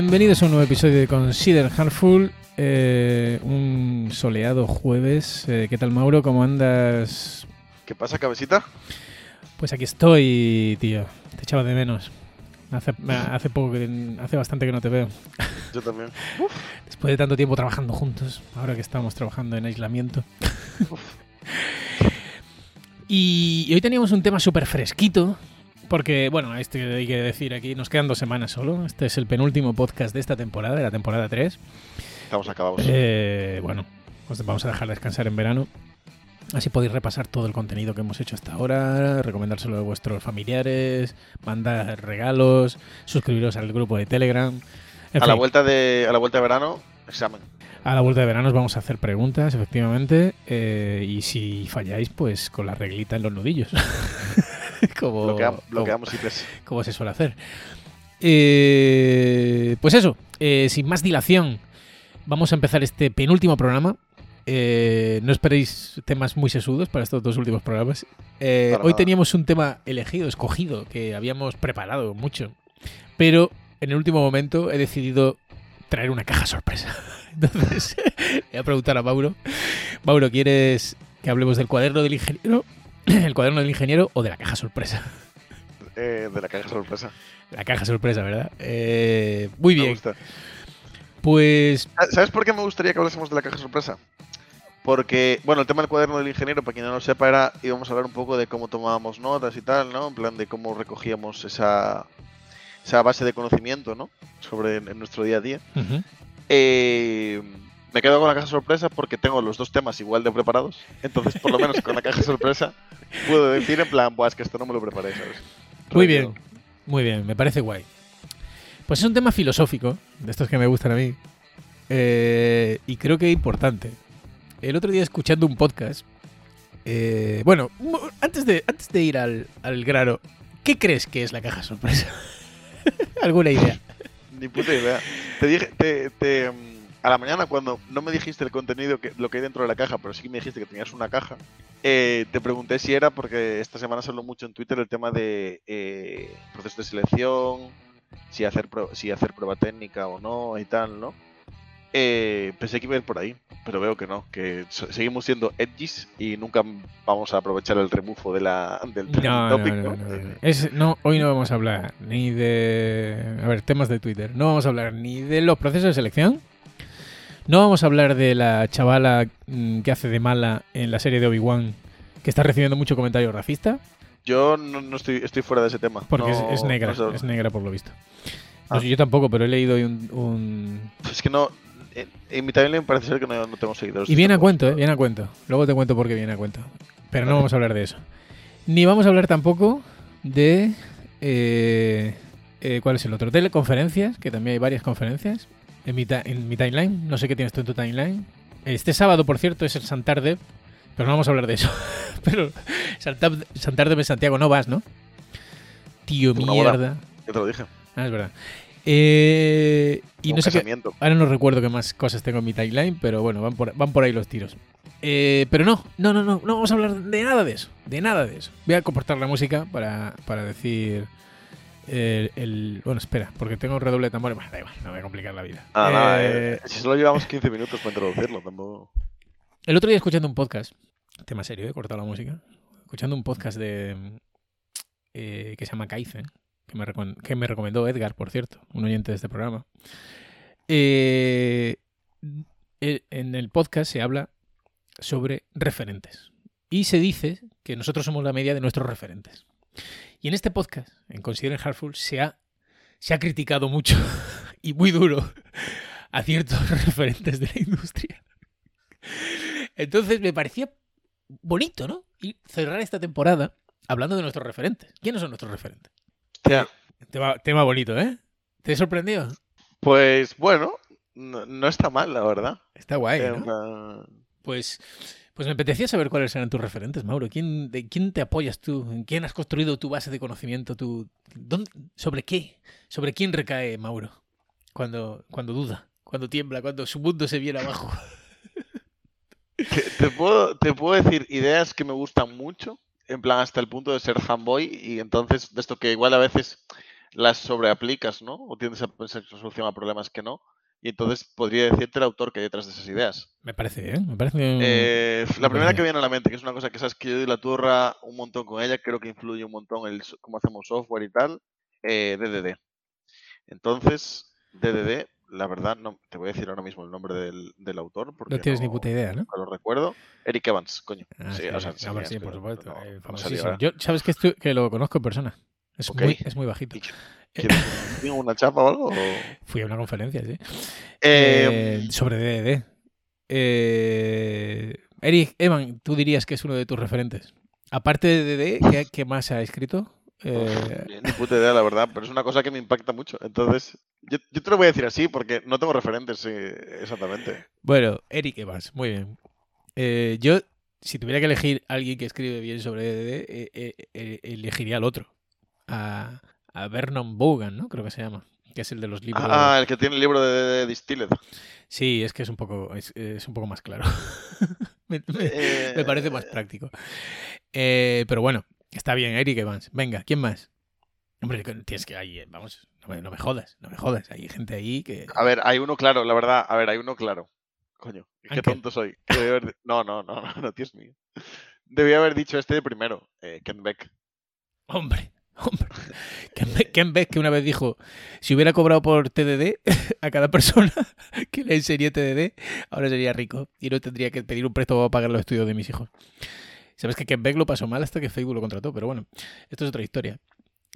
Bienvenidos a un nuevo episodio de Consider Handful. eh, un soleado jueves. Eh, ¿Qué tal, Mauro? ¿Cómo andas? ¿Qué pasa, cabecita? Pues aquí estoy, tío. Te echaba de menos. Hace, hace poco que, hace bastante que no te veo. Yo también. Después de tanto tiempo trabajando juntos, ahora que estamos trabajando en aislamiento. y, y hoy teníamos un tema súper fresquito. Porque, bueno, este hay que decir aquí, nos quedan dos semanas solo. Este es el penúltimo podcast de esta temporada, de la temporada 3. Estamos acabados. Eh, bueno, os vamos a dejar descansar en verano. Así podéis repasar todo el contenido que hemos hecho hasta ahora, recomendárselo a vuestros familiares, mandar regalos, suscribiros al grupo de Telegram. En a la fin, vuelta de a la vuelta de verano, examen. a la vuelta de verano os vamos a hacer preguntas, efectivamente. eh, y si falláis, pues con la reglita en los nudillos. como, Bloqueamos, como- bloqueamos IPs. como se suele hacer. Eh, pues eso, eh, sin más dilación, vamos a empezar este penúltimo programa. Eh, no esperéis temas muy sesudos para estos dos últimos programas. Eh, hoy nada. teníamos un tema elegido, escogido, que habíamos preparado mucho. Pero en el último momento he decidido traer una caja sorpresa. Entonces, voy a preguntar a Mauro. Mauro, ¿quieres que hablemos del cuaderno del ingeniero? ¿El cuaderno del ingeniero o de la caja sorpresa? Eh, de la caja sorpresa. La caja sorpresa, ¿verdad? Eh, muy Me bien. gusta. Pues ¿Sabes por qué me gustaría que hablásemos de la caja sorpresa? Porque, bueno, el tema del cuaderno del ingeniero, para quien no lo sepa, era íbamos a hablar un poco de cómo tomábamos notas y tal, ¿no? En plan de cómo recogíamos esa, esa base de conocimiento, ¿no? Sobre en nuestro día a día. ujú, Eh, me quedo con la caja sorpresa porque tengo los dos temas igual de preparados. Entonces, por lo menos con la caja sorpresa, puedo decir en plan, Buah, es que esto no me lo preparé, ¿sabes? muy bien, muy bien, me parece guay. Pues es un tema filosófico, de estos que me gustan a mí, eh, y creo que importante. El otro día escuchando un podcast, eh, bueno, antes de, antes de ir al, al grano, ¿qué crees que es la caja sorpresa? ¿Alguna idea? Ni puta idea. Te dije, te, te, mm, a la mañana cuando no me dijiste el contenido, que, lo que hay dentro de la caja, pero sí que me dijiste que tenías una caja, eh, te pregunté si era porque esta semana se habló mucho en Twitter el tema de eh, proceso de selección, si hacer, si hacer prueba técnica o no y tal, ¿no? Eh, pensé que iba a ir por ahí, pero veo que no, que seguimos siendo edgys y nunca vamos a aprovechar el rebufo de la, del No, topic, no, ¿no? no, no. Es- no, hoy no vamos a hablar ni de. A ver, temas de Twitter. No vamos a hablar ni de los procesos de selección. No vamos a hablar de la chavala mm, que hace de mala en la serie de Obi-Wan, que está recibiendo mucho comentario racista, Yo no, no estoy, estoy fuera de ese tema. porque No- es, es negra, no sé- es negra por lo visto. No Ah. sé, yo tampoco, pero he leído un, un- Es que no. En, en mi timeline parece ser que no, tengo seguidores. Y viene a cuento, ¿eh? Viene a cuento. Luego te cuento por qué viene a cuento. Pero no vamos a hablar de eso. Ni vamos a hablar tampoco de... eh, eh, ¿Cuál es el otro? Teleconferencias, que también hay varias conferencias en mi, en mi timeline. No sé qué tienes tú en tu timeline. Este sábado, por cierto, es el Santardev, pero no vamos a hablar de eso. pero Santar- Santardev en Santiago no vas, ¿no? Tío, Una mierda. Ya te lo dije. Ah, es verdad. Eh, y Un no sé qué... Ahora no recuerdo qué más cosas tengo en mi timeline, pero bueno, van por, van por ahí los tiros. Eh, pero no, no, no, no, no vamos a hablar de nada de eso, de nada de eso. Voy a comportar la música para, para decir el, el- Bueno, espera, porque tengo un redoble de tambores. Bueno, da igual, no voy a complicar la vida. Ah, nada, Eh, eh, si solo llevamos 15 minutos para introducirlo, tampoco. El otro día escuchando un podcast, tema serio, he cortado la música, escuchando un podcast de eh, que se llama Kaizen, que me, que me recomendó Edgar, por cierto, un oyente de este programa. Eh, eh, en el podcast se habla sobre referentes y se dice que nosotros somos la media de nuestros referentes. Y en este podcast, en Consider Heartful, se ha, se ha criticado mucho y muy duro a ciertos referentes de la industria. Entonces me parecía bonito, ¿no? Y cerrar esta temporada hablando de nuestros referentes. ¿Quiénes son nuestros referentes? Tema, tema bonito, ¿eh? ¿Te he sorprendido? Pues bueno, no, no está mal, la verdad. Está guay, Pues, pues me apetecía saber cuáles eran tus referentes, Mauro. ¿Quién, ¿De quién te apoyas tú? ¿En quién has construido tu base de conocimiento? ¿dónde- ¿Sobre qué? ¿Sobre quién recae Mauro? Cuando, cuando duda, cuando tiembla, cuando su mundo se viene abajo. Te, puedo, te puedo decir ideas que me gustan mucho, en plan hasta el punto de ser fanboy, y entonces de esto que igual a veces las sobreaplicas, ¿no? O tiendes a pensar que solución a problemas que no. Y entonces podría decirte el autor que hay detrás de esas ideas. Me parece bien, me parece Eh, la me primera que viene a la mente, que es una cosa que sabes que yo doy la turra un montón con ella, creo que influye un montón el cómo hacemos software y tal, eh, DDD. Entonces, DDD, la verdad, no te voy a decir ahora mismo el nombre del, del autor, porque No tienes ni no- puta idea, ¿no? nunca lo recuerdo. Eric Evans, coño. Ah, sí, sí, o sea, sí, hombre, sabías, sí, por supuesto. no- eh, no famosísimo. Yo, ¿Sabes que, que lo conozco en persona? Es, Ok. muy, es muy bajito. ¿Y qué- ¿Quieres ¿Tengo una chapa o algo? Fui a una conferencia, sí. Eh, Eh, sobre DDD. Eh, Eric Evan, tú dirías que es uno de tus referentes. Aparte de DDD, ¿qué, qué más ha escrito? Eh, Ni- puta idea, la verdad, pero es una cosa que me impacta mucho. Entonces, yo, yo te lo voy a decir así porque no tengo referentes exactamente. bueno, Eric Evans, muy bien. Yo, si tuviera que elegir a alguien que escribe bien sobre DDD, elegiría al otro. A, a Vernon Bogan, ¿no? Creo que se llama. Que es el de los libros. Ah, el que tiene el libro de, de Distilled. Sí, es que es un poco, es, es un poco más claro. me, me- Eh, me parece más práctico. Eh, pero bueno, está bien, Eric Evans. Venga, ¿quién más? Hombre, tienes que ahí, vamos, no me, no me jodas, no me jodas. Hay gente ahí que. A ver, hay uno claro, la verdad. A ver, hay uno claro. Coño, qué tonto soy. Haber- No, no, no, no, no, Dios mío. Debía haber dicho este de primero, eh, Ken Beck. Hombre, hombre. Ken Beck, Ken Beck que una vez dijo: si hubiera cobrado por TDD a cada persona que le enseñé TDD, ahora sería rico y no tendría que pedir un préstamo para pagar los estudios de mis hijos. Sabes que Ken Beck lo pasó mal hasta que Facebook lo contrató, pero bueno, esto es otra historia.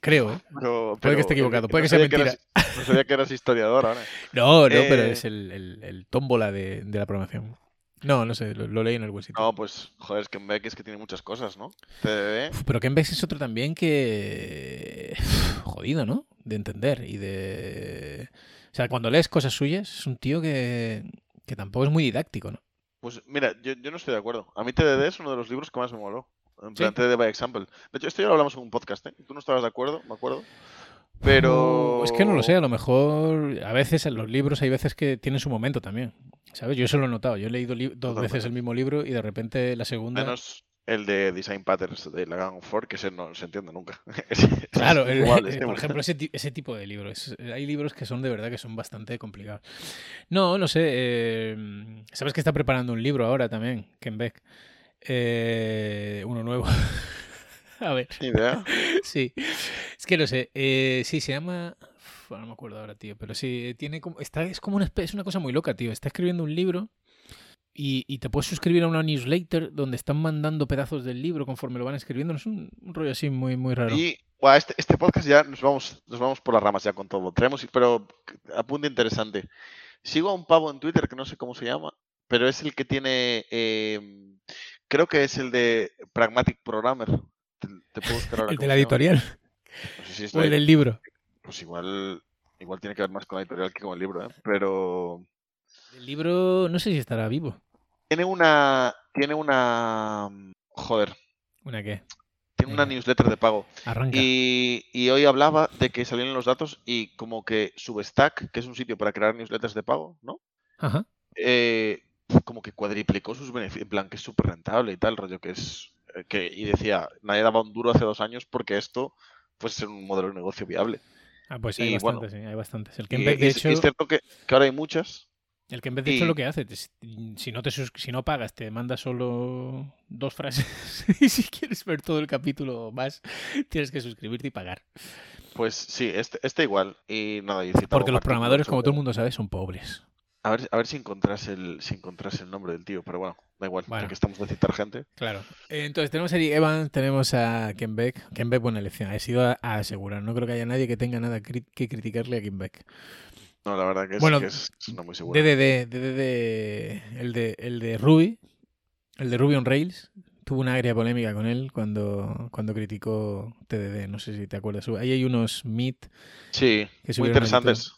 Creo, ¿eh? Pero, Puede que esté equivocado, puede no que sea mentira. eras- no sabía que eras historiador ahora. No, no, pero Eh, es el, el, el tómbola de, de la programación. No, no sé, lo, lo leí en algún sitio. No, pues, joder, es Ken Beck es que tiene muchas cosas, ¿no? TDD. Uf, Pero Beck es otro también que. jodido, ¿no? De entender y de. O sea, cuando lees cosas suyas, es un tío que, que tampoco es muy didáctico, ¿no? Pues mira, yo, yo no estoy de acuerdo. A mí TDD es uno de los libros que más me moló. En ¿Sí? plan, TDD by example. De hecho, esto ya lo hablamos en un podcast, ¿eh? Tú no estabas de acuerdo, me acuerdo. Pero... Es que no lo sé, a lo mejor. A veces en los libros hay veces que tienen su momento también. ¿Sabes? Yo eso lo he notado. Yo he leído li- dos Totalmente. veces el mismo libro y de repente la segunda. Menos el de Design Patterns de la Gang of Four, que ese no se entiende nunca. Claro, el- eh, por ejemplo, ese, ese tipo de libros. Hay libros que son de verdad que son bastante complicados. No, no sé. eh, ¿Sabes que está preparando un libro ahora también, Ken Beck? Eh, uno nuevo. A ver, idea. sí. Es que no sé. eh, sí, se llama. Uf, No me acuerdo ahora, tío. Pero sí, tiene como. Está, es como una es una cosa muy loca, tío. Está escribiendo un libro y, y te puedes suscribir a una newsletter donde están mandando pedazos del libro conforme lo van escribiendo. Es un, un rollo así muy, muy raro. Y buah, este, este podcast ya nos vamos, nos vamos por las ramas ya con todo. Traemos, pero apunte interesante. Sigo a un pavo en Twitter que no sé cómo se llama, pero es el que tiene, eh, creo que es el de Pragmatic Programmer. Te, te puedo buscar ahora El de la editorial No sé si es o la el libro. Pues igual, igual tiene que ver más con la editorial que con el libro, ¿eh? Pero El libro, no sé si estará vivo. tiene una, tiene una, joder, ¿Una qué? tiene una newsletter de pago. Arranca. Y, y hoy hablaba de que salían los datos y como que Substack, que es un sitio para crear newsletters de pago, ¿no? Ajá. Eh, como que cuadriplicó sus beneficios, en plan que es súper rentable y tal, rollo que es, eh, que, y decía, nadie daba un duro hace dos años porque esto fuese ser un modelo de negocio viable. Ah, pues hay y bueno, bastantes, sí, hay bastantes. El Y, Kenbeck, de hecho, es cierto que, que ahora hay muchas. el Kenbeck, de hecho y- lo que hace, te- si no te si no pagas, te manda solo dos frases. y si quieres ver todo el capítulo más, tienes que suscribirte y pagar. Pues sí, este, este igual. Y nada, Porque los programadores, como todo el mundo sabe, son pobres. A ver, a ver si encontrás el, si encontrás el nombre del tío, pero bueno, da igual, Bueno. ya que estamos de citar gente. Claro. Eh, Entonces, tenemos a Eric Evans, tenemos a Ken Beck. Ken Beck, buena elección. Ha sido a, a asegurar. No creo que haya nadie que tenga nada cri- que criticarle a Ken Beck. No, la verdad que es, Bueno, que es, es no muy seguro. DDD, DDD, el de, el de Ruby, el de Ruby on Rails, tuvo una agria polémica con él cuando, cuando criticó TDD, no sé si te acuerdas. Ahí hay unos meet Sí, que muy interesantes.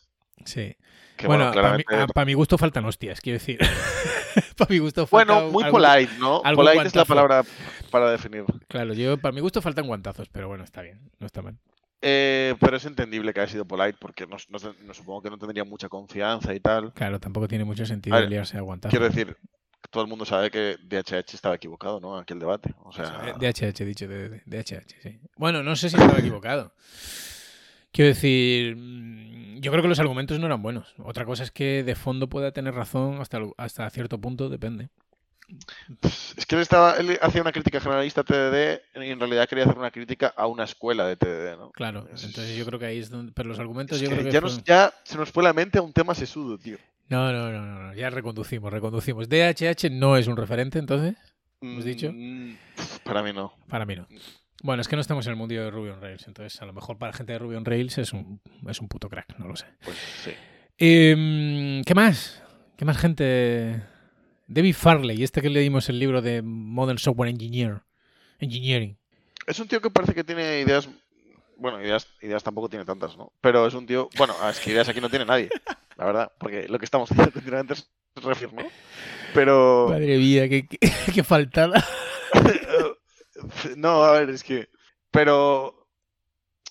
Sí. Que bueno, bueno, para, mi, claramente. a- para mi gusto faltan hostias, quiero decir. para mi gusto falta Bueno, muy algún- polite, ¿no? Polite es la guantazo. palabra para definir. Claro, yo para mi gusto faltan guantazos, pero bueno, está bien, no está mal. Eh, pero es entendible que haya sido polite porque no, no- no- supongo que no tendría mucha confianza y tal. Claro, tampoco tiene mucho sentido ver, liarse a guantazos. Quiero decir, todo el mundo sabe que DHH estaba equivocado, ¿no? Aquel debate. O sea, Eh, DHH, dicho, de, de- DHH, sí. Bueno, no sé si estaba equivocado. Quiero decir, mm, yo creo que los argumentos no eran buenos. Otra cosa es que de fondo pueda tener razón hasta, hasta cierto punto, depende. Es que él, estaba, él hacía una crítica generalista a TDD y en realidad quería hacer una crítica a una escuela de TDD, ¿no? Claro, entonces yo creo que ahí es donde... Pero los argumentos yo que creo que... ya, fueron- nos- ya se nos fue la mente a un tema sesudo, tío. No, no, no, no, no, ya reconducimos, reconducimos. DHH no es un referente, entonces, ¿Hemos dicho? Mm, Para mí no. para mí no. Bueno, es que no estamos en el mundo de Ruby on Rails, entonces a lo mejor para gente de Ruby on Rails es un, es un puto crack, no lo sé. Pues sí. Em, ¿Qué más? ¿Qué más gente? David Farley, este que leímos el libro de Modern Software Engineer, Engineering. Es un tío que parece que tiene ideas. Bueno, ideas, ideas tampoco tiene tantas, ¿no? Pero es un tío. Bueno, es que ideas aquí no tiene nadie, la verdad. Porque lo que estamos diciendo continuamente es refir, ¿no? Pero. Madre mía, qué, qué, qué faltada. no, a ver, es que. Pero.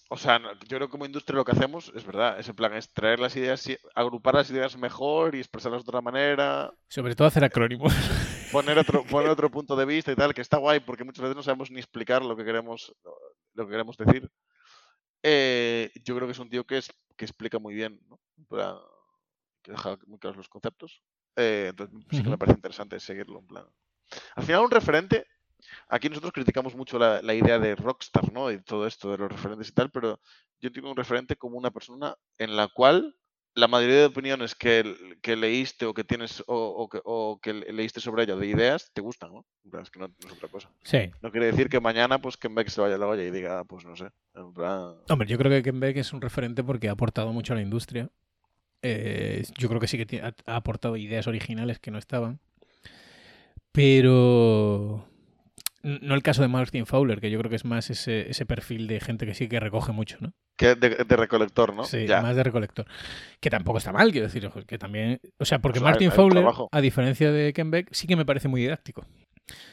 O sea, yo creo que como industria lo que hacemos es verdad. Es en plan, es traer las ideas, agrupar las ideas mejor y expresarlas de otra manera. Sobre todo hacer acrónimos. Poner otro, poner otro punto de vista y tal, que está guay, porque muchas veces no sabemos ni explicar lo que queremos, lo que queremos decir. Eh, yo creo que es un tío que, es, que explica muy bien, que deja muy claros los conceptos. Eh, entonces sí que me parece interesante seguirlo, en plan. Al final, un referente. Aquí nosotros criticamos mucho la, la idea de rockstar, ¿no? Y todo esto de los referentes y tal, pero yo entiendo un referente como una persona en la cual la mayoría de opiniones que, que leíste o que tienes o, o que, o que le- leíste sobre ella de ideas te gustan, ¿no? En plan, Es que no, no es otra cosa. Sí. No quiere decir que mañana pues que Beck se vaya a la olla y diga, "Ah, pues no sé. En plan, Hombre, yo creo que Ken Beck es un referente porque ha aportado mucho a la industria. Eh, yo creo que sí que ha, ha aportado ideas originales que no estaban. Pero no el caso de Martin Fowler, que yo creo que es más ese, ese perfil de gente que sí que recoge mucho, ¿no? que de, de recolector, ¿no? Sí, ya. más de recolector. Que tampoco está mal, quiero decir, que también... O sea, porque Martin hay Fowler, a diferencia de Ken Beck, sí que me parece muy didáctico.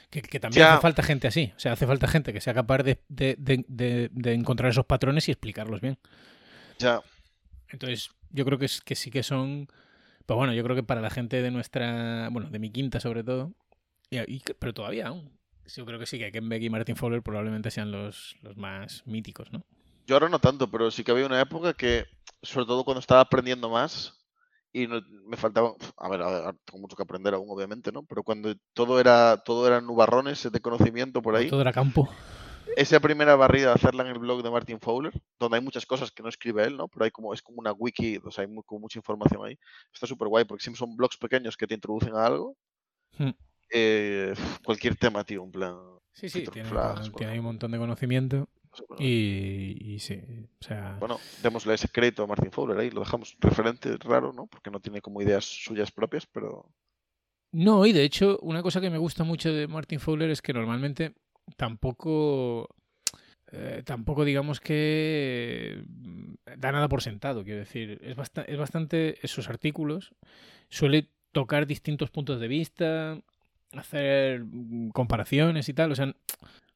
Que, que también Ya. hace falta gente así. O sea, hace falta gente que sea capaz de, de- de- de- de encontrar esos patrones y explicarlos bien. Ya. Entonces, yo creo que, es, que sí que son. Pues bueno, yo creo que para la gente de nuestra. Bueno, de mi quinta sobre todo. y- pero todavía aún. Yo creo que sí que Ken Beck y Martin Fowler probablemente sean los, los más míticos, ¿no? Yo ahora no tanto, pero sí que había una época que, sobre todo cuando estaba aprendiendo más, y no- me faltaba, a ver, a ver, tengo mucho que aprender aún, obviamente, ¿no? Pero cuando todo era, todo eran nubarrones de conocimiento por ahí, Todo era campo. esa primera barrida de hacerla en el blog de Martin Fowler, donde hay muchas cosas que no escribe él, ¿no? Pero hay como, es como una wiki, o sea, hay mu- como mucha información ahí. Está súper guay, porque siempre son blogs pequeños que te introducen a algo. Hmm. Eh, cualquier tema, tío, en plan. Sí, sí, tiene, un montón de conocimiento. Y, y sí, o sea. Bueno, démosle ese crédito a Martin Fowler ahí, lo dejamos referente raro, ¿no? Porque no tiene como ideas suyas propias, pero No, y de hecho, una cosa que me gusta mucho de Martin Fowler es que normalmente tampoco. eh, tampoco digamos que mm, da nada por sentado, quiero decir, es, basta- es bastante, sus artículos suele tocar distintos puntos de vista, hacer mm, comparaciones y tal, o sea,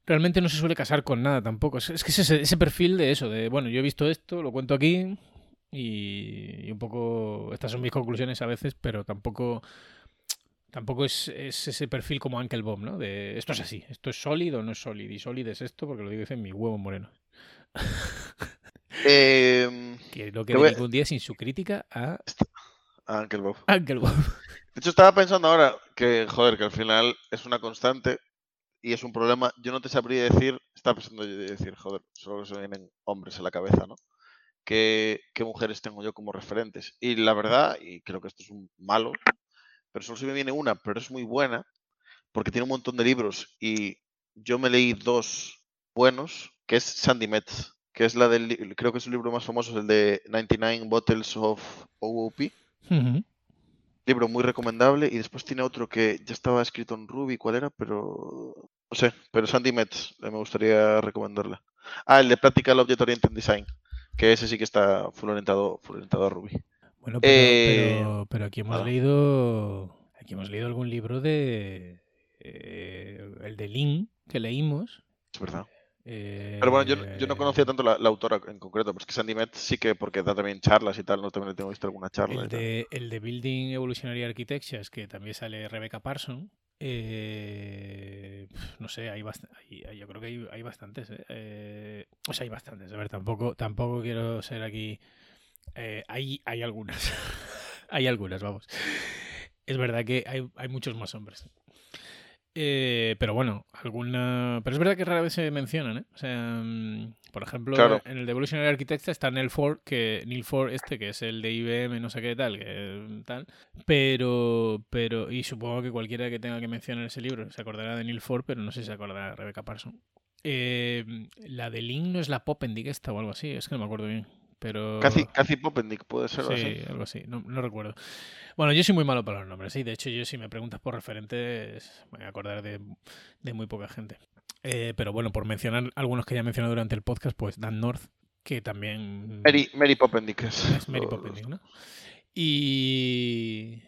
realmente no se suele casar con nada tampoco, es, que es ese, ese perfil de eso, de, bueno, yo he visto esto, lo cuento aquí y, y un poco, estas son mis conclusiones a veces, pero tampoco... Tampoco es, es ese perfil como Uncle Bob, ¿no? De esto es así, esto es sólido o no es sólido. Y sólido es esto porque lo dice mi huevo moreno. eh, Que no quede voy a- ningún día sin su crítica a Uncle Bob. Uncle Bob. De hecho, estaba pensando ahora que, joder, que al final es una constante y es un problema. Yo no te sabría decir, estaba pensando yo decir, joder, solo se me vienen hombres a la cabeza, ¿no? ¿Qué, qué mujeres tengo yo como referentes? Y la verdad, y creo que esto es un malo, pero solo se me viene una, pero es muy buena, porque tiene un montón de libros y yo me leí dos buenos, que es Sandy Metz, que es la del, creo que es el libro más famoso, es el de 99 Bottles of OOP Ujú. Libro muy recomendable y después tiene otro que ya estaba escrito en Ruby, ¿cuál era? Pero no sé, pero Sandy Metz, eh, me gustaría recomendarla. Ah, el de Practical Object Oriented Design, que ese sí que está full orientado, full orientado a Ruby. Bueno, pero, Eh, pero, pero aquí hemos leído. Aquí hemos leído algún libro de. eh, el de Lin que leímos. Es verdad. Eh, Pero bueno, yo, no- yo no conocía tanto la, la autora en concreto, pero es que Sandy Metz sí que, porque da también charlas y tal, no también tengo visto alguna charla. El de, el de Building Evolutionary Architectures, que también sale Rebecca Parson. eh, no sé, hay, yo creo que hay, hay bastantes. ¿eh? Eh, O sea, hay bastantes. A ver, tampoco, tampoco quiero ser aquí. Eh, hay, hay algunas. hay algunas, vamos. Es verdad que hay, hay muchos más hombres. Eh, pero bueno, alguna. Pero es verdad que rara vez se mencionan, ¿eh? O sea, mm, por ejemplo, Claro. en el de Evolutionary Architects está Neil Ford, que Neil Ford este, que es el de IBM, no sé qué tal, que tal. Pero, pero, y supongo que cualquiera que tenga que mencionar ese libro se acordará de Neil Ford, pero no sé si se acordará de Rebecca Parson. Eh, la de Link no es la Poppendick esta o algo así, es que no me acuerdo bien. Pero. Cathy, Cathy Poppendick puede ser Sí, así. algo así, no, no recuerdo. Bueno, yo soy muy malo para los nombres, sí. De hecho, yo si me preguntas por referentes, me voy a acordar de, de muy poca gente. Eh, pero bueno, por mencionar algunos que ya he mencionado durante el podcast, pues Dan North, que también Mary, Mary Poppendick es. es Mary Poppendick, ¿no? Y...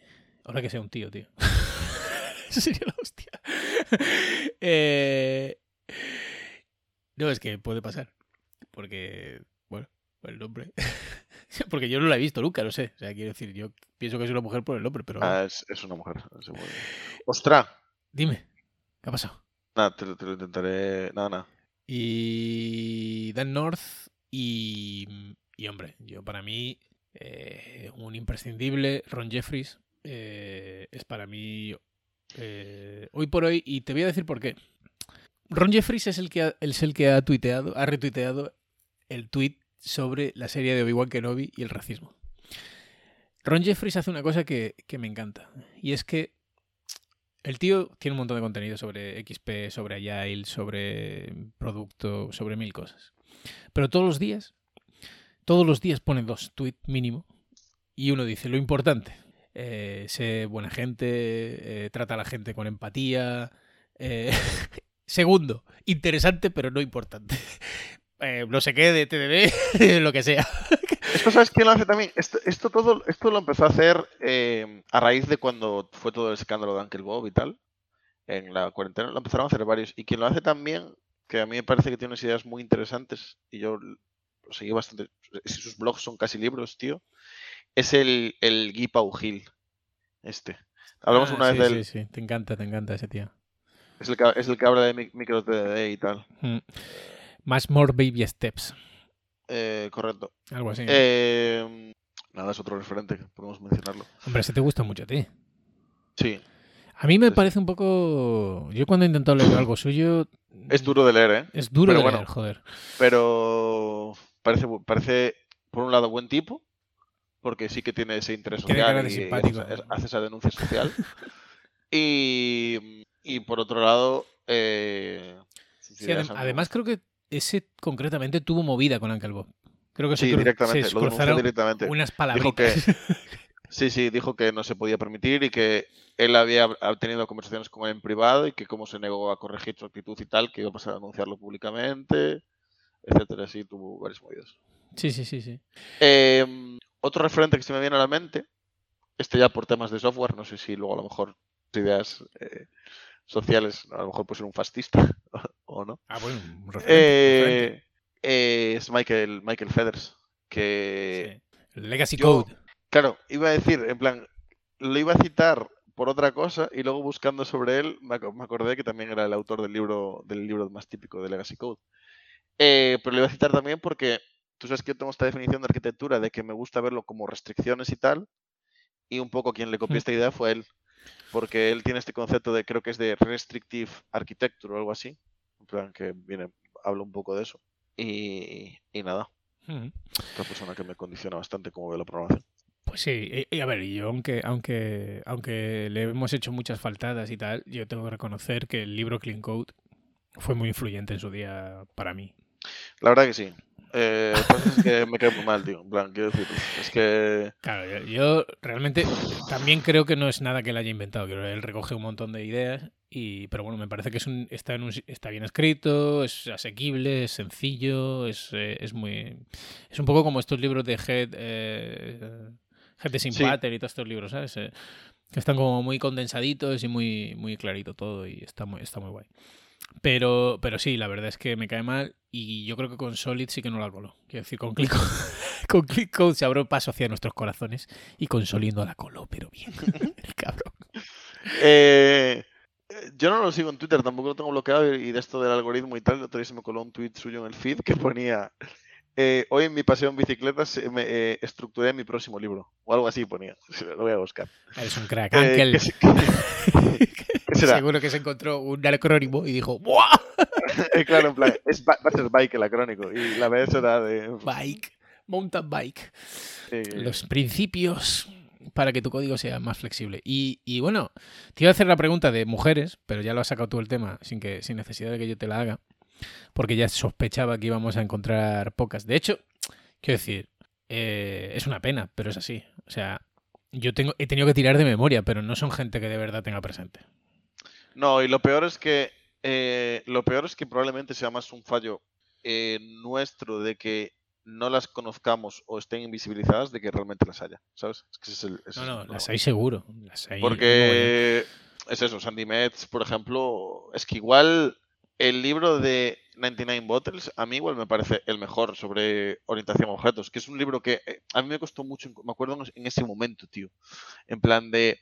Ahora que sea un tío, tío. Eso sería la hostia. Eh, No, es que puede pasar. Porque, por el nombre. Porque yo no la he visto nunca, no sé. O sea, quiero decir, yo pienso que es una mujer por el nombre, pero... Ah, es, es una mujer. Ostras. Dime, ¿qué ha pasado? Nada, te, lo- te lo intentaré. Nada, nada. Y Dan North y, y hombre, yo para mí eh, un imprescindible, Ron Jeffries, eh, es para mí eh, hoy por hoy, y te voy a decir por qué. Ron Jeffries es el que ha, es el que ha tuiteado, ha retuiteado el tweet sobre la serie de Obi-Wan Kenobi y el racismo. Ron Jeffries hace una cosa que, que me encanta, y es que el tío tiene un montón de contenido sobre XP, sobre Agile, sobre producto, sobre mil cosas. Pero todos los días, todos los días pone dos tweets mínimo y uno dice lo importante. eh, sé buena gente, eh, trata a la gente con empatía. eh, segundo, interesante pero no importante. Eh, no sé qué, de TDD, lo que sea. Esto, ¿sabes quién lo hace también? Esto, esto todo esto lo empezó a hacer eh, a raíz de cuando fue todo el escándalo de Uncle Bob y tal. En la cuarentena lo empezaron a hacer varios. Y quien lo hace también, que a mí me parece que tiene unas ideas muy interesantes, y yo lo seguí bastante. Sus blogs son casi libros, tío. Es el, el Guy Pau Gil. Este. Hablamos Ah, una sí, vez del. Sí, sí, te encanta, te encanta ese tío. Es, el que, es el que habla de mi- micro TDD y tal. Mm. Más More Baby Steps, Eh, correcto. algo así. Eh, nada, es otro referente, podemos mencionarlo. Hombre, ese te gusta mucho a ti. Sí, A mí me Sí. parece un poco. Yo cuando he intentado leer algo suyo. es duro de leer, ¿eh? Es duro Pero de bueno. leer, joder. pero parece, parece por un lado buen tipo, porque sí que tiene ese interés Tiene social y, simpático, hace, esa denuncia social. y, y por otro lado, eh, Sí, además, creo que ese concretamente tuvo movida con Uncle Bob. Creo que se, sí, cru- directamente, se lo cruzaron directamente. unas Dijo palabritas. que, sí, sí, dijo que no se podía permitir y que él había hab- tenido conversaciones con él en privado y que como se negó a corregir su actitud y tal, que iba a pasar a anunciarlo públicamente, etcétera, así tuvo varios movidos. Sí, sí, sí, sí. Eh, otro referente que se me viene a la mente, este ya por temas de software, no sé si luego a lo mejor ideas eh, sociales, a lo mejor puede ser un fascista o no. Ah, bueno, un referente, referente. Eh, eh, es Michael, Michael Feathers, que, Sí. Legacy yo- Code. claro, iba a decir, en plan, lo iba a citar por otra cosa y luego buscando sobre él me, me acordé que también era el autor del libro, del libro más típico de Legacy Code. Eh, pero lo iba a citar también porque tú sabes que yo tengo esta definición de arquitectura de que me gusta verlo como restricciones y tal, y un poco quien le copió Mm. esta idea fue él, porque él tiene este concepto de, creo que es de restrictive architecture o algo así, en plan que viene, habla un poco de eso. Y, y nada, Ujú. otra persona que me condiciona bastante cómo ve la programación. Pues sí, y, y a ver, yo aunque, aunque, aunque le hemos hecho muchas faltadas y tal, yo tengo que reconocer que el libro Clean Code fue muy influyente en su día para mí. La verdad que sí. Eh, es que me cae muy mal, tío. En plan, quiero decir, es que Claro, yo, yo realmente también creo que no es nada que él haya inventado. Creo que él recoge un montón de ideas, y, pero bueno, me parece que es un, está, en un, está bien escrito, es asequible, es sencillo, es, eh, es muy. Es un poco como estos libros de Head, eh, Head de Sí. Sympater y todos estos libros, ¿sabes? Eh, que están como muy condensaditos y muy, muy clarito todo, y está muy, está muy guay. Pero, pero sí, la verdad es que me cae mal y yo creo que con Solid sí que no la coló. Quiero decir, con Click, con Click Code se abrió paso hacia nuestros corazones y con Solid no la coló, pero bien. El cabrón. Eh, Yo no lo sigo en Twitter, tampoco lo tengo bloqueado y de esto del algoritmo y tal, el otro día se me coló un tweet suyo en el feed que ponía eh, hoy en mi paseo en bicicleta se- me eh, estructuré mi próximo libro o algo así ponía. Lo voy a buscar. Eres un crack, Eh, Ángel. ¿qué, se- qué- qué será? Seguro que se encontró un acrónimo y dijo ¡Buah! Eh, claro, en plan, es, va a ser bike el acrónico y la vez será de Bike, mountain bike. Los principios para que tu código sea más flexible. Y, y bueno, te iba a hacer la pregunta de mujeres, pero ya lo has sacado tú el tema sin, que, sin necesidad de que yo te la haga, porque ya sospechaba que íbamos a encontrar pocas. De hecho, quiero decir, eh, es una pena, pero es así. O sea, yo tengo, he tenido que tirar de memoria, pero no son gente que de verdad tenga presente. No, y lo peor es que eh, lo peor es que probablemente sea más un fallo eh, nuestro de que no las conozcamos o estén invisibilizadas de que realmente las haya, ¿sabes? Es que ese es el, ese No, es el no, las hay seguro. Las hay, Porque es eso, Sandy Metz, por ejemplo, es que igual el libro de 99 Bottles a mí igual me parece el mejor sobre orientación a objetos, que es un libro que eh, a mí me costó mucho, me acuerdo en ese momento, tío, en plan de...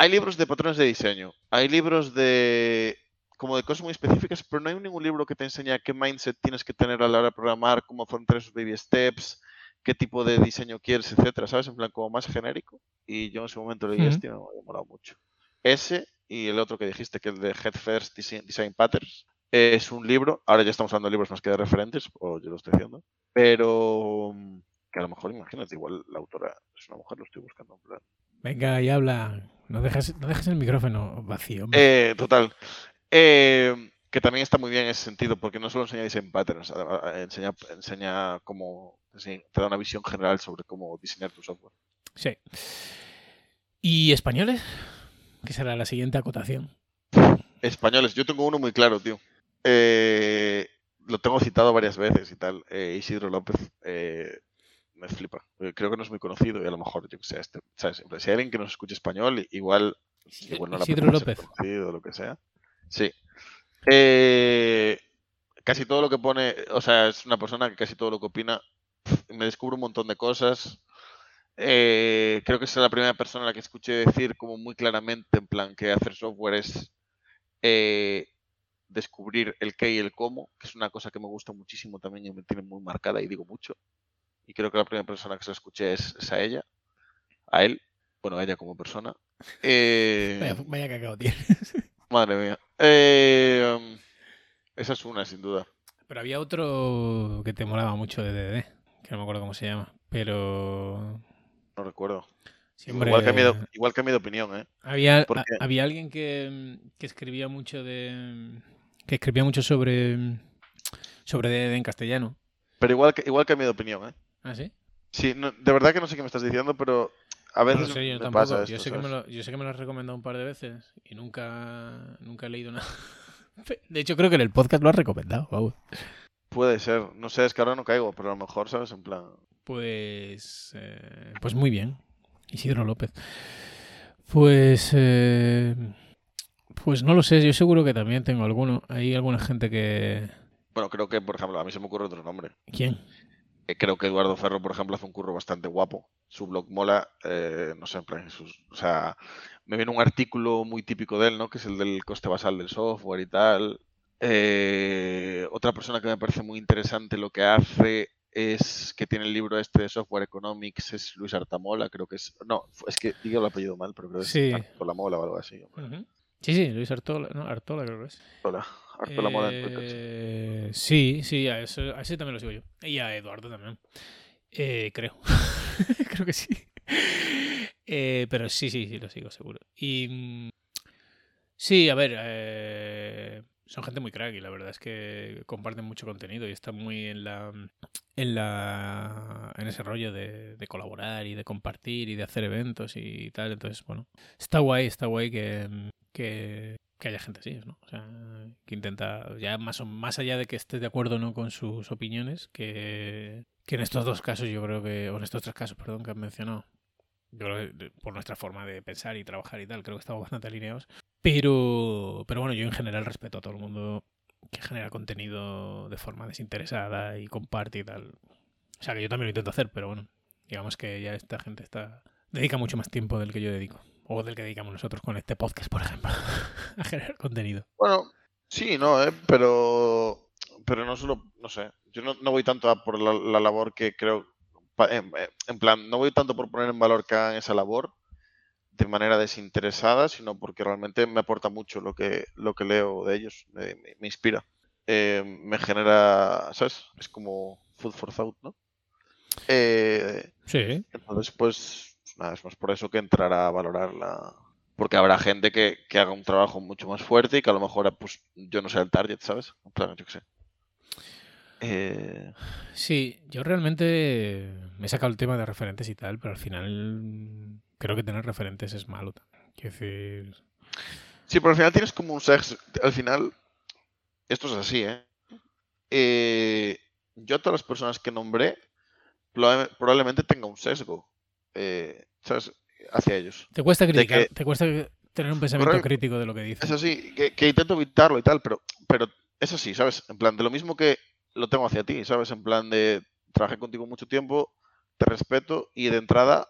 Hay libros de patrones de diseño, hay libros de como de cosas muy específicas, pero no hay ningún libro que te enseña qué mindset tienes que tener a la hora de programar, cómo afrontar esos baby steps, qué tipo de diseño quieres, etcétera, ¿sabes? En plan, como más genérico. Y yo en ese momento leí este y me ha molado mucho. Ese y el otro que dijiste, que el de Head First Design, Design Patterns, es un libro. Ahora ya estamos hablando de libros más que de referentes, o yo lo estoy haciendo. Pero mm, que a lo mejor, imagínate, igual la autora es una mujer, lo estoy buscando en plan. Venga, y habla. No dejes, no el micrófono vacío. Eh, total. Eh, que también está muy bien en ese sentido, porque no solo enseña design patterns, enseña, enseña cómo, te da una visión general sobre cómo diseñar tu software. Sí. ¿Y españoles? Que será la siguiente acotación. Españoles, yo tengo uno muy claro, tío. Eh, lo tengo citado varias veces y tal. Eh, Isidro López eh, me flipa. Eh, Creo que no es muy conocido y a lo mejor, yo que sé, este, ¿sabes? Si hay alguien que nos escuche español, igual, igual no Isidro ser López. conocido o lo que sea. Sí. Eh, casi todo lo que pone, o sea, es una persona que casi todo lo que opina, me descubre un montón de cosas. Eh, creo que es la primera persona a la que escuché decir como muy claramente, en plan, que hacer software es eh, descubrir el qué y el cómo, que es una cosa que me gusta muchísimo también y me tiene muy marcada y digo mucho. Y creo que la primera persona que se la escuché es, es a ella, a él, bueno, a ella como persona. Eh, Vaya, vaya cagado tienes. Madre mía. Eh, um, esa es una, sin duda. Pero había otro que te molaba mucho de DD, que no me acuerdo cómo se llama. Pero. No recuerdo. Siempre... Igual, cambié de, igual cambié de opinión, ¿eh? Había, había alguien que, que escribía mucho de. que escribía mucho sobre. sobre DD en castellano. Pero igual, que- igual cambié de opinión, ¿eh? ¿Ah, sí? Sí, no- de verdad que no sé qué me estás diciendo, pero a No veces lo sé, yo me tampoco. pasa yo, esto, sé que me ¿sabes? lo, yo sé que me lo has recomendado un par de veces y nunca, nunca he leído nada. De hecho, creo que en el podcast lo has recomendado. Guau. Puede ser. No sé, es que ahora no caigo, pero a lo mejor, ¿sabes? En plan... Pues. eh, pues muy bien. Isidro López. Pues. eh, pues no lo sé, yo seguro que también tengo alguno. Hay alguna gente que. Bueno, creo que, por ejemplo, a mí se me ocurre otro nombre. ¿Quién? Creo que Eduardo Ferro, por ejemplo, hace un curro bastante guapo. Su blog mola, eh, no sé, en plan, sus- o sea, me viene un artículo muy típico de él, ¿no? Que es el del coste basal del software y tal. Eh, otra persona que me parece muy interesante lo que hace es que tiene el libro este de Software Economics, es Luis Artamola, creo que es, no, es que digo el apellido mal, pero creo que es Sí. Artola-Mola o algo así. Sí, sí, Luis Artola, ¿no? Artola creo que es. Artola, Artola-Mola en Twitter, sí. Eh, sí, sí, a, eso, a ese también lo sigo yo. Y a Eduardo también. Eh, creo. creo que sí. Eh, pero sí, sí, sí, lo sigo seguro. Y mm, sí, a ver, eh, son gente muy crack y la verdad es que comparten mucho contenido y están muy en la en la en ese rollo de, colaborar y de compartir y de hacer eventos y tal. Entonces, bueno, está guay, está guay que, que haya gente así, ¿no? O sea, que intenta, ya más, o, más allá de que estés de acuerdo o no con sus opiniones, que, que en estos dos casos yo creo que, o en estos tres casos, perdón, que han mencionado, yo creo que por nuestra forma de pensar y trabajar y tal, creo que estamos bastante alineados. Pero, pero bueno, yo en general respeto a todo el mundo que genera contenido de forma desinteresada y comparte y tal. O sea, que yo también lo intento hacer, pero bueno, digamos que ya esta gente está dedica mucho más tiempo del que yo dedico. O del que dedicamos nosotros con este podcast, por ejemplo, a generar contenido. Bueno, sí, no, ¿eh? pero, pero no solo, no sé, yo no, no voy tanto a por la, la labor que creo, pa- en, en plan, no voy tanto por poner en valor que hagan esa labor de manera desinteresada, sino porque realmente me aporta mucho lo que, lo que leo de ellos, me, me- me inspira, Eh, me genera, ¿sabes? Es como food for thought, ¿no? Eh, Sí, entonces, pues, nada, es más por eso que entrará a valorarla. Porque habrá gente que, que haga un trabajo mucho más fuerte y que a lo mejor, pues, yo no sea el target, ¿sabes? En plan, yo qué sé. Eh, sí, yo realmente me he sacado el tema de referentes y tal, pero al final creo que tener referentes es malo. Quiero decir, sí, pero al final tienes como un sexo. Al final, esto es así, ¿eh? Eh, yo a todas las personas que nombré, proba- probablemente tenga un sesgo, eh, ¿sabes? Hacia ellos. te cuesta criticar, que- te cuesta tener un pensamiento Correcto. crítico de lo que dices. Es así, que, que intento evitarlo y tal, pero, pero es así, ¿sabes? En plan, de lo mismo que lo tengo hacia ti, ¿sabes? En plan de trabajé contigo mucho tiempo, te respeto y de entrada,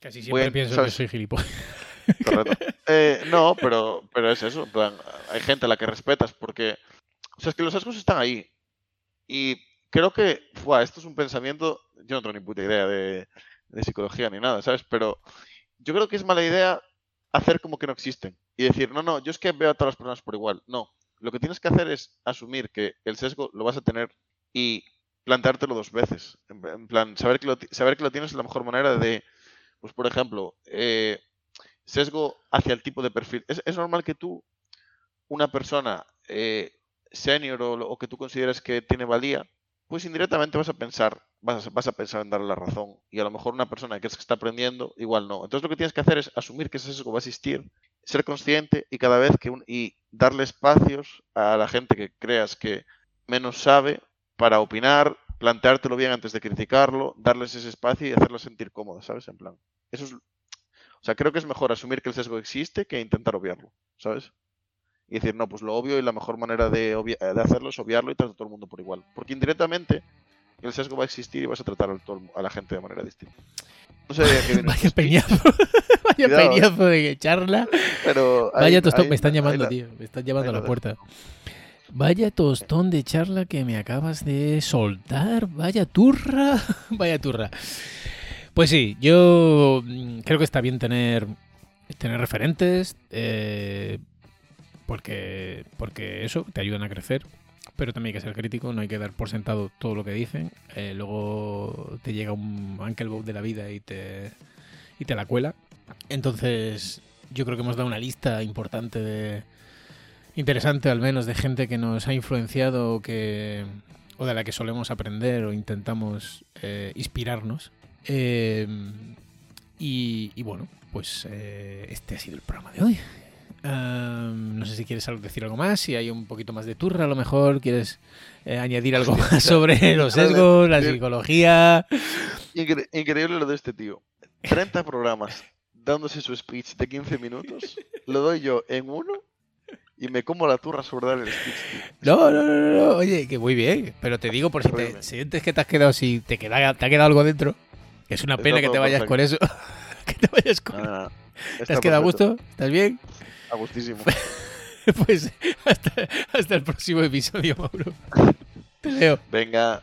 Casi siempre pienso ¿sabes? que soy gilipollas. correcto. Eh, no, pero, pero es eso, en plan, hay gente a la que respetas porque, o sea, es que los sesgos están ahí. Y creo que, fue esto es un pensamiento, yo no tengo ni puta idea de, de psicología ni nada, ¿sabes? Pero yo creo que es mala idea hacer como que no existen y decir, no, no, yo es que veo a todas las personas por igual. No, lo que tienes que hacer es asumir que el sesgo lo vas a tener y planteártelo dos veces. En, plan, saber que, lo, saber que lo tienes es la mejor manera de, pues por ejemplo, eh, sesgo hacia el tipo de perfil. Es, normal que tú, una persona eh, senior o, o que tú consideres que tiene valía, pues indirectamente vas a pensar, vas a, pensar en darle la razón. Y a lo mejor una persona que es que está aprendiendo, igual no. Entonces lo que tienes que hacer es asumir que ese sesgo va a existir, ser consciente y cada vez que un- y darle espacios a la gente que creas que menos sabe para opinar, planteártelo bien antes de criticarlo, darles ese espacio y hacerlo sentir cómodo, ¿sabes? En plan. Eso es. O sea, creo que es mejor asumir que el sesgo existe que intentar obviarlo, ¿sabes? Y decir, no, pues lo obvio y la mejor manera de, de hacerlo es obviarlo y tratar a todo el mundo por igual. Porque indirectamente el sesgo va a existir y vas a tratar a, todo la gente de manera distinta. No sé qué viene Vaya peñazo. Vaya Cuidado, eh. peñazo de charla. pero Vaya tostón. Me están llamando, la- tío. Me están llamando a la la puerta. Vaya tostón de charla que me acabas de soltar. Vaya turra. Vaya turra. Pues sí, yo mm, creo que está bien tener, tener referentes. eh, porque, porque eso te ayudan a crecer. Pero también hay que ser crítico, no hay que dar por sentado todo lo que dicen. eh, luego te llega un Uncle Bob de la vida y te, y te la cuela. Entonces, yo creo que hemos dado una lista importante de. interesante al menos, de gente que nos ha influenciado o que. o de la que solemos aprender o intentamos eh, inspirarnos. Eh, y, bueno, pues este ha sido el programa de hoy. Um, no sé si quieres decir algo más, si hay un poquito más de turra, a lo mejor quieres eh, añadir algo más sobre los sesgos, la psicología. Incre- increíble lo de este tío. 30 programas dándose su speech de 15 minutos. Lo doy yo en uno y me como la turra sobre dar el speech. tío. No, no, no, no, oye, que muy bien, pero te digo por si te sientes que te has quedado, si te, queda, te ha quedado algo dentro, que es una pena que te vayas perfecto. con eso. Que te vayas con... ¿Te has quedado a gusto? ¿Estás bien? A gustísimo. Pues hasta, hasta el próximo episodio, Mauro. Te veo. Venga,